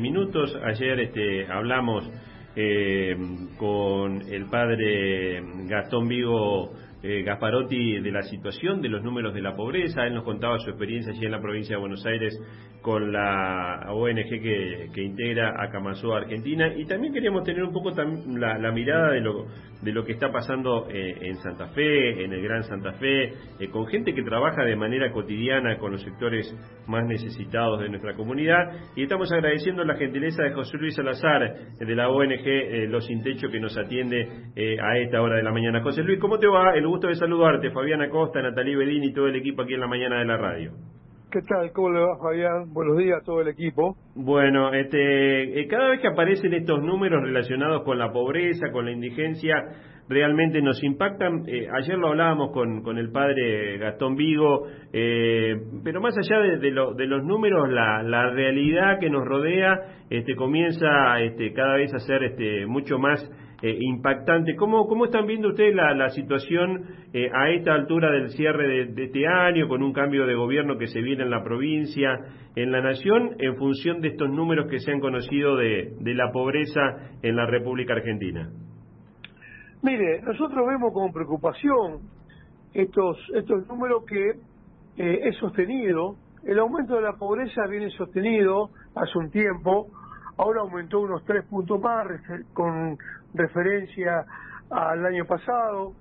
minutos. Ayer este, hablamos eh, con el padre Gastón Vigo eh, Gasparotti de la situación de los números de la pobreza. Él nos contaba su experiencia allí en la provincia de Buenos Aires con la ONG que, integra a Camazó Argentina y también queríamos tener un poco la, mirada de lo, de lo que está pasando eh, en Santa Fe, en el Gran Santa Fe, eh, con gente que trabaja de manera cotidiana con los sectores más necesitados de nuestra comunidad y estamos agradeciendo la gentileza de José Luis Salazar de la ONG Los Sin Techo que nos atiende a esta hora de la mañana. José Luis, ¿cómo te va? El gusto de saludarte, Fabiana Costa, Natalí Bedini y todo el equipo aquí en la mañana de la radio. ¿Qué tal? ¿Cómo le va, Fabián? Buenos días a todo el equipo. Bueno, este, eh, cada vez que aparecen estos números relacionados con la pobreza, con la indigencia, realmente nos impactan. Eh, ayer lo hablábamos con, con el padre Gastón Vigo, eh, pero más allá de, de, los números, la, la, realidad que nos rodea este, comienza este, cada vez a ser este, mucho más eh, impactante. ¿Cómo, ¿Cómo están viendo ustedes la, la situación eh, a esta altura del cierre de, este año, con un cambio de gobierno que se viene en la provincia, en la nación, en función de estos números que se han conocido de, de la pobreza en la República Argentina? Mire, nosotros vemos con preocupación estos, estos números que eh, es sostenido. El aumento de la pobreza viene sostenido hace un tiempo, ahora aumentó unos tres puntos más con referencia al año pasado.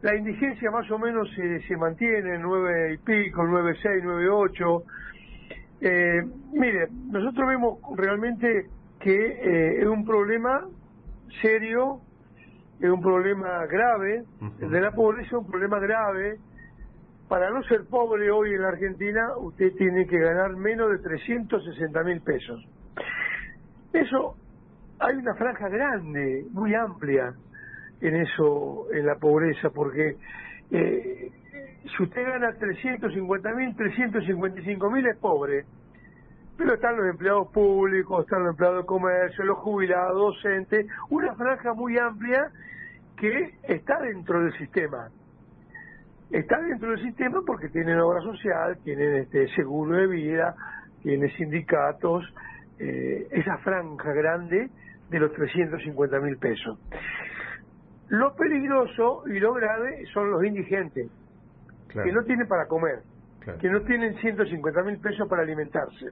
La indigencia más o menos se, se mantiene en nueve y pico, nueve seis, nueve ocho. Eh, mire, nosotros vemos realmente que eh, es un problema serio, es un problema grave, el de la pobreza es un problema grave. Para no ser pobre hoy en la Argentina, usted tiene que ganar menos de 360 mil pesos. Eso hay una franja grande, muy amplia en eso, en la pobreza, porque eh, si usted gana 350 mil, 355 mil es pobre, pero están los empleados públicos, están los empleados de comercio, los jubilados, docentes, una franja muy amplia que está dentro del sistema. Está dentro del sistema porque tienen obra social, tienen este seguro de vida, tienen sindicatos, eh, esa franja grande de los 350 mil pesos. Lo peligroso y lo grave son los indigentes, que no tienen para comer, que no tienen 150 mil pesos para alimentarse.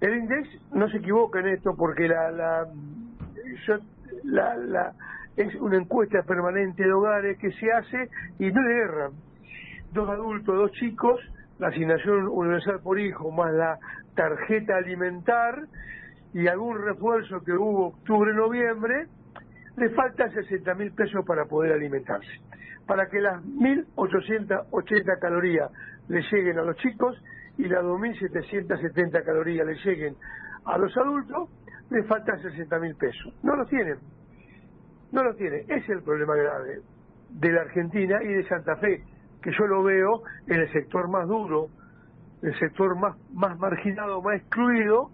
El INDEX no se equivoca en esto porque la, la, la, la es una encuesta permanente de hogares que se hace y no le erran. Dos adultos, dos chicos, la asignación universal por hijo más la tarjeta alimentar y algún refuerzo que hubo octubre-noviembre, le faltan 60 mil pesos para poder alimentarse. Para que las 1.880 calorías le lleguen a los chicos y las 2.770 calorías le lleguen a los adultos, le faltan 60 mil pesos. No los tienen. No los tienen. Ese es el problema grave de la Argentina y de Santa Fe, que yo lo veo en el sector más duro, el sector más, más marginado, más excluido,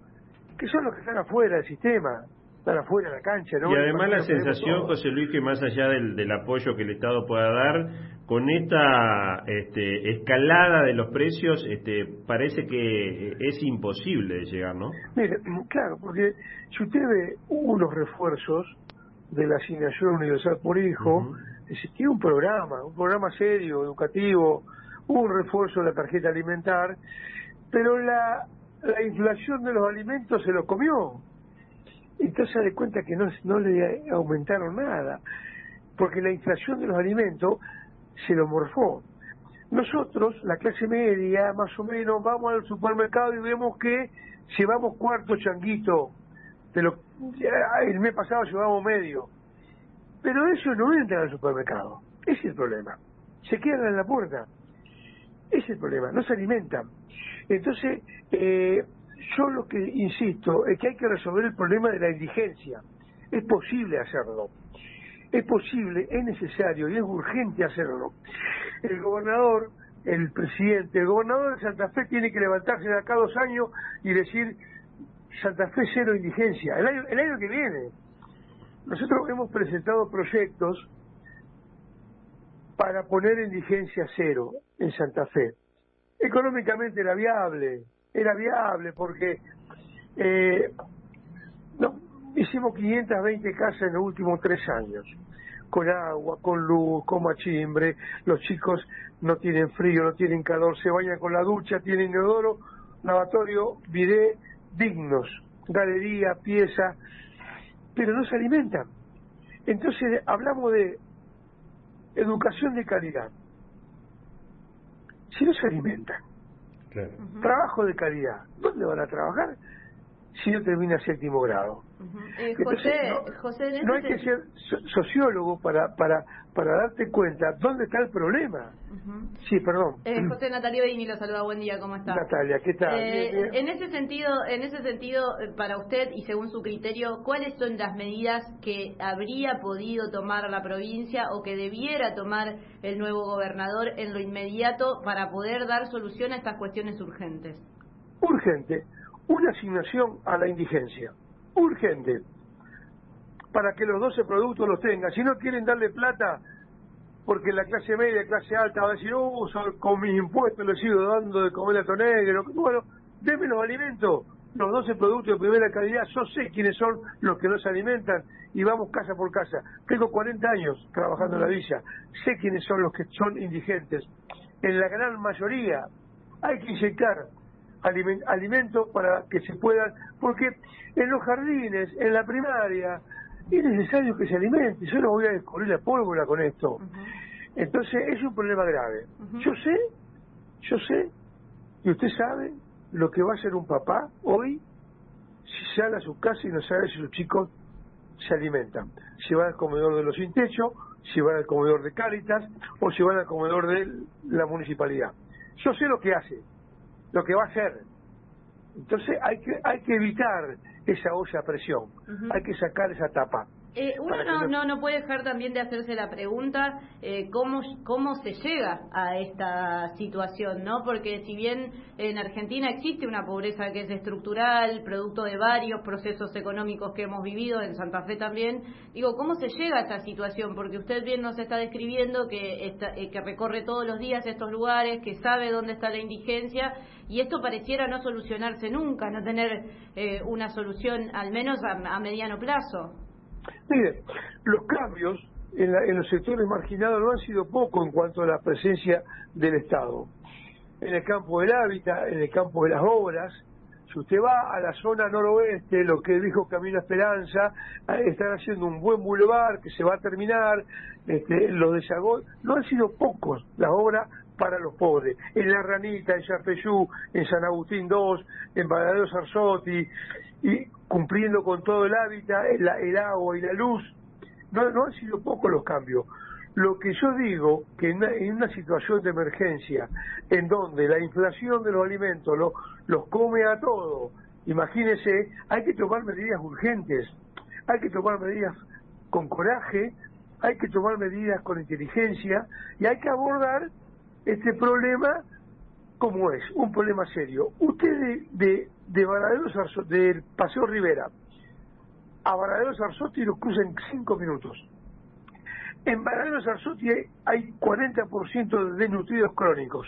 que son los que están afuera del sistema, están afuera de la cancha. ¿no? Y además la sensación, José Luis, que más allá del, del, apoyo que el Estado pueda dar, con esta este, escalada de los precios, este, parece que es imposible de llegar, ¿no? Mire, claro, porque si usted ve unos refuerzos de la asignación universal por hijo, existía un programa, un programa serio, educativo, un refuerzo de la tarjeta alimentar, pero la la inflación de los alimentos se lo comió. Entonces se da cuenta que no, no le aumentaron nada, porque la inflación de los alimentos se lo morfó. Nosotros, la clase media, más o menos, vamos al supermercado y vemos que llevamos cuarto changuito, de lo, el mes pasado llevamos medio. Pero eso no entra al supermercado. Ese es el problema. Se quedan en la puerta. Ese es el problema. No se alimentan. Entonces, eh, yo lo que insisto es que hay que resolver el problema de la indigencia. Es posible hacerlo. Es posible, es necesario y es urgente hacerlo. El gobernador, el presidente, el gobernador de Santa Fe tiene que levantarse de acá dos años y decir Santa Fe cero indigencia. El año, el año que viene. Nosotros hemos presentado proyectos para poner indigencia cero en Santa Fe. Económicamente era viable, era viable porque eh, hicimos 520 casas en los últimos tres años, con agua, con luz, con machimbre, los chicos no tienen frío, no tienen calor, se bañan con la ducha, tienen inodoro, lavatorio, bidet, dignos, galería, pieza, pero no se alimentan. Entonces hablamos de educación de calidad. Si no se alimentan, trabajo de calidad, ¿dónde van a trabajar? si no termina séptimo grado. Eh, José, no, José, no hay que ser sociólogo para, para, para darte cuenta dónde está el problema. Sí, perdón. Eh, José Natalia Beini lo saluda, buen día, ¿cómo está? Natalia, ¿qué tal? Eh, en ese sentido, en ese sentido, para usted y según su criterio, ¿cuáles son las medidas que habría podido tomar la provincia o que debiera tomar el nuevo gobernador en lo inmediato para poder dar solución a estas cuestiones urgentes? Urgente una asignación a la indigencia, urgente, para que los 12 productos los tengan. Si no quieren darle plata, porque la clase media clase alta va a decir, oh, con mis impuestos les sigo dando de comer a negro. Bueno, denme los alimentos, los 12 productos de primera calidad, yo sé quiénes son los que no se alimentan y vamos casa por casa. Tengo 40 años trabajando en la villa, sé quiénes son los que son indigentes. En la gran mayoría hay que inyectar alimentos para que se puedan, porque en los jardines, en la primaria, es necesario que se alimente, yo no voy a descubrir la pólvora con esto. Entonces es un problema grave. Yo sé, yo sé, y usted sabe lo que va a hacer un papá hoy si sale a su casa y no sabe si sus chicos se alimentan. Si van al comedor de los sin techo, si van al comedor de Cáritas o si van al comedor de la municipalidad. Yo sé lo que hace, lo que va a hacer. Entonces hay que hay que evitar esa olla a presión, hay que sacar esa tapa. Eh, uno no, no, no puede dejar también de hacerse la pregunta eh, cómo, cómo se llega a esta situación, ¿no? Porque si bien en Argentina existe una pobreza que es estructural, producto de varios procesos económicos que hemos vivido, en Santa Fe también, digo, ¿cómo se llega a esta situación? Porque usted bien nos está describiendo que, eh, que recorre todos los días estos lugares, que sabe dónde está la indigencia, y esto pareciera no solucionarse nunca, no tener una solución al menos a mediano plazo. Mire, los cambios en, los sectores marginados no han sido poco en cuanto a la presencia del Estado. En el campo del hábitat, en el campo de las obras, si usted va a la zona noroeste, lo que dijo Camino Esperanza, están haciendo un buen bulevar que se va a terminar, este, los desagües, no han sido pocos las obras para los pobres. En La Ranita, en Chapeyú, en San Agustín II, en Valadero Sarzotti, y cumpliendo con todo el hábitat, el, agua y la luz. No, no han sido pocos los cambios. Lo que yo digo, que en una, situación de emergencia, en donde la inflación de los alimentos los come a todos, imagínese, hay que tomar medidas urgentes, hay que tomar medidas con coraje, hay que tomar medidas con inteligencia y hay que abordar este problema como es, un problema serio. Usted de, de, de del Paseo Rivera a Varadero Sarzotti lo cruza en cinco minutos. En Varadero Sarzotti hay 40% de desnutridos crónicos.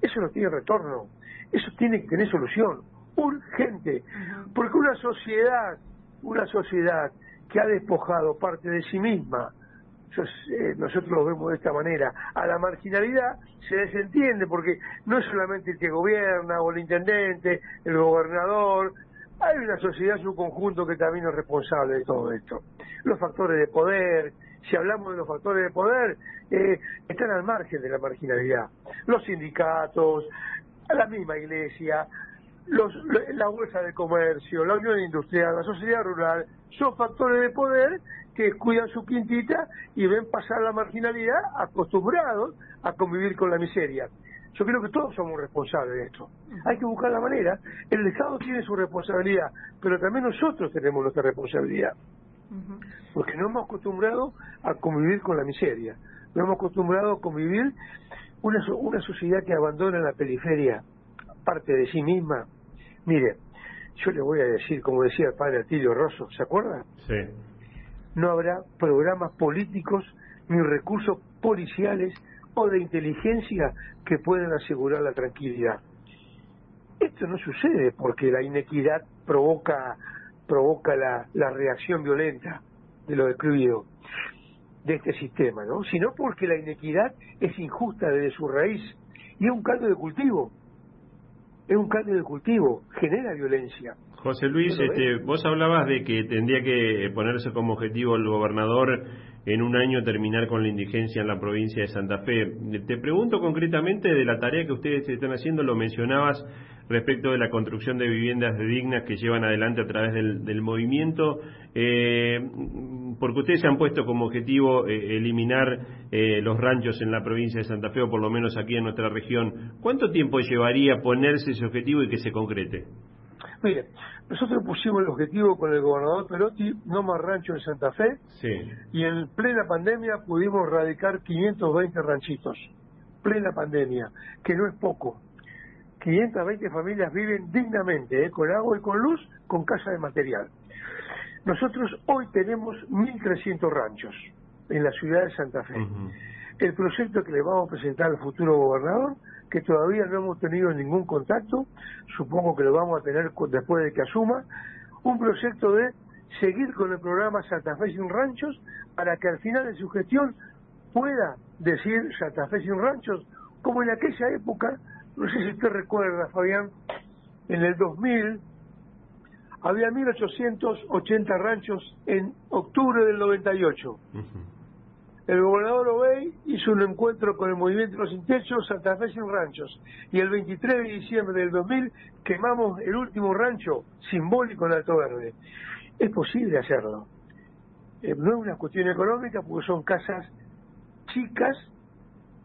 Eso no tiene retorno. Eso tiene que tener solución. Urgente. Porque una sociedad, una sociedad que ha despojado parte de sí misma, eh, nosotros lo vemos de esta manera, a la marginalidad se desentiende porque no es solamente el que gobierna o el intendente, el gobernador, hay una sociedad en su conjunto que también es responsable de todo esto. Los factores de poder, si hablamos de los factores de poder, eh, están al margen de la marginalidad. Los sindicatos, la misma iglesia, los, la bolsa de comercio, la unión industrial, la sociedad rural, son factores de poder que cuidan su quintita y ven pasar la marginalidad acostumbrados a convivir con la miseria. Yo creo que todos somos responsables de esto. Hay que buscar la manera. El Estado tiene su responsabilidad, pero también nosotros tenemos nuestra responsabilidad. Porque no hemos acostumbrado a convivir con la miseria. No hemos acostumbrado a convivir una, una sociedad que abandona la periferia, parte de sí misma. Mire, yo le voy a decir, como decía el padre Atilio Rosso, ¿se acuerda? Sí no habrá programas políticos ni recursos policiales o de inteligencia que puedan asegurar la tranquilidad. Esto no sucede porque la inequidad provoca provoca la, la reacción violenta de lo excluido de este sistema, ¿no? Sino porque la inequidad es injusta desde su raíz y es un caldo de cultivo. Es un caldo de cultivo, genera violencia. José Luis, este, vos hablabas de que tendría que ponerse como objetivo el gobernador en un año terminar con la indigencia en la provincia de Santa Fe. Te pregunto concretamente de la tarea que ustedes están haciendo, lo mencionabas respecto de la construcción de viviendas dignas que llevan adelante a través del, movimiento, eh, porque ustedes se han puesto como objetivo eh, eliminar eh, los ranchos en la provincia de Santa Fe, o por lo menos aquí en nuestra región. ¿Cuánto tiempo llevaría ponerse ese objetivo y que se concrete? Mire, nosotros pusimos el objetivo con el gobernador Perotti, no más rancho en Santa Fe, y en plena pandemia pudimos erradicar 520 ranchitos, plena pandemia, que no es poco. 520 familias viven dignamente, ¿eh? con agua y con luz, con casa de material. Nosotros hoy tenemos 1.300 ranchos en la ciudad de Santa Fe. El proyecto que le vamos a presentar al futuro gobernador que todavía no hemos tenido ningún contacto, supongo que lo vamos a tener después de que asuma, un proyecto de seguir con el programa Santa Fe sin ranchos para que al final de su gestión pueda decir Santa Fe sin ranchos, como en aquella época, no sé si usted recuerda, Fabián, en el 2000 había 1880 ranchos en octubre del 98 el gobernador Obey hizo un encuentro con el movimiento de los sin techos Santa Fe sin ranchos y el 23 de diciembre del 2000 quemamos el último rancho simbólico en Alto Verde. Es posible hacerlo. Eh, no es una cuestión económica porque son casas chicas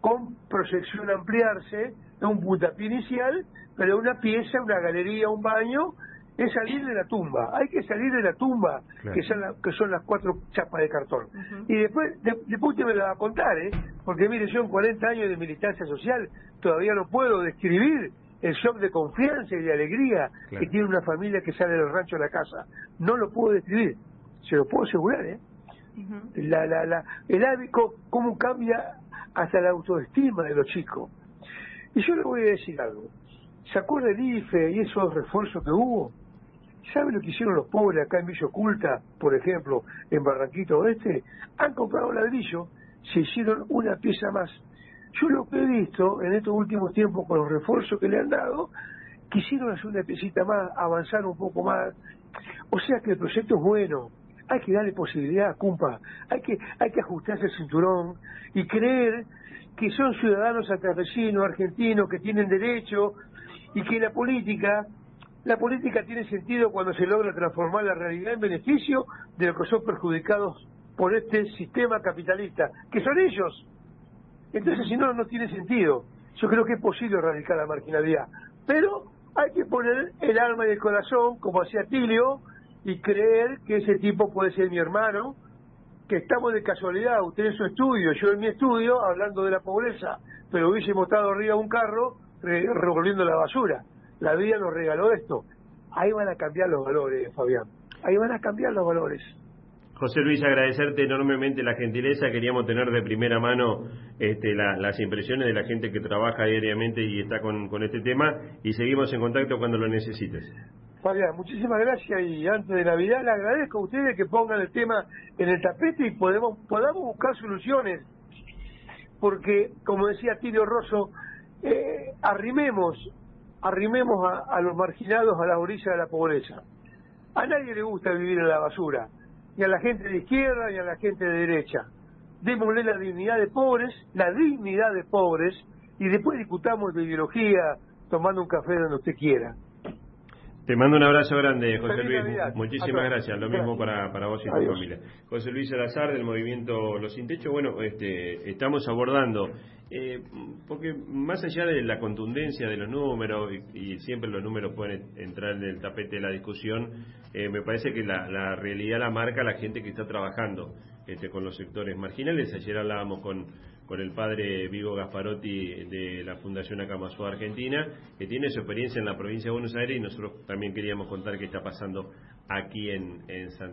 con proyección a ampliarse, no un puntapié inicial, pero una pieza, una galería, un baño es salir de la tumba, hay que salir de la tumba, que, son que son las cuatro chapas de cartón. Y después, después usted me lo va a contar, ¿eh? porque mire, yo en 40 años de militancia social todavía no puedo describir el shock de confianza y de alegría que tiene una familia que sale del rancho a la casa. No lo puedo describir, se lo puedo asegurar, ¿eh? la, la, la, el hábito, cómo cambia hasta la autoestima de los chicos. Y yo le voy a decir algo. ¿Se acuerda el IFE y esos refuerzos que hubo? ¿Sabe lo que hicieron los pobres acá en Villa Oculta, por ejemplo, en Barranquito Oeste? Han comprado ladrillo, se hicieron una pieza más. Yo lo que he visto en estos últimos tiempos con los refuerzos que le han dado, quisieron hacer una piecita más, avanzar un poco más. O sea que el proyecto es bueno, hay que darle posibilidad, cumpa, hay que, hay que ajustarse el cinturón y creer que son ciudadanos santafesinos, argentinos, que tienen derecho y que la política la política tiene sentido cuando se logra transformar la realidad en beneficio de los que son perjudicados por este sistema capitalista, que son ellos. Entonces, si no, no tiene sentido. Yo creo que es posible erradicar la marginalidad, pero hay que poner el alma y el corazón, como hacía Tilio, y creer que ese tipo puede ser mi hermano, que estamos de casualidad, usted en su estudio, yo en mi estudio, hablando de la pobreza, pero hubiésemos estado arriba de un carro revolviendo la basura la vida nos regaló esto. Ahí van a cambiar los valores, Fabián. Ahí van a cambiar los valores. José Luis, agradecerte enormemente la gentileza. Queríamos tener de primera mano este, las impresiones de la gente que trabaja diariamente y está con, este tema. Y seguimos en contacto cuando lo necesites. Muchísimas gracias. Y antes de Navidad, le agradezco a ustedes que pongan el tema en el tapete y podemos, podamos buscar soluciones. Porque, como decía Tirio Rosso, eh, arrimemos arrimemos a, los marginados a la orilla de la pobreza. A nadie le gusta vivir en la basura, ni a la gente de izquierda ni a la gente de derecha. Démosle la dignidad de pobres, la dignidad de pobres, y después discutamos de ideología tomando un café donde usted quiera. Te mando un abrazo grande, José Luis. Muchísimas gracias. Lo mismo para, para vos y tu familia. José Luis Salazar, del movimiento Los Sin Techo. Bueno, este, estamos abordando, eh, porque más allá de la contundencia de los números, y, siempre los números pueden entrar en el tapete de la discusión, eh, me parece que la, la realidad la marca la gente que está trabajando este, con los sectores marginales. Ayer hablábamos con con el padre Vigo Gasparotti de la Fundación Acamazú Argentina, que tiene su experiencia en la provincia de Buenos Aires y nosotros también queríamos contar qué está pasando aquí en, en Santa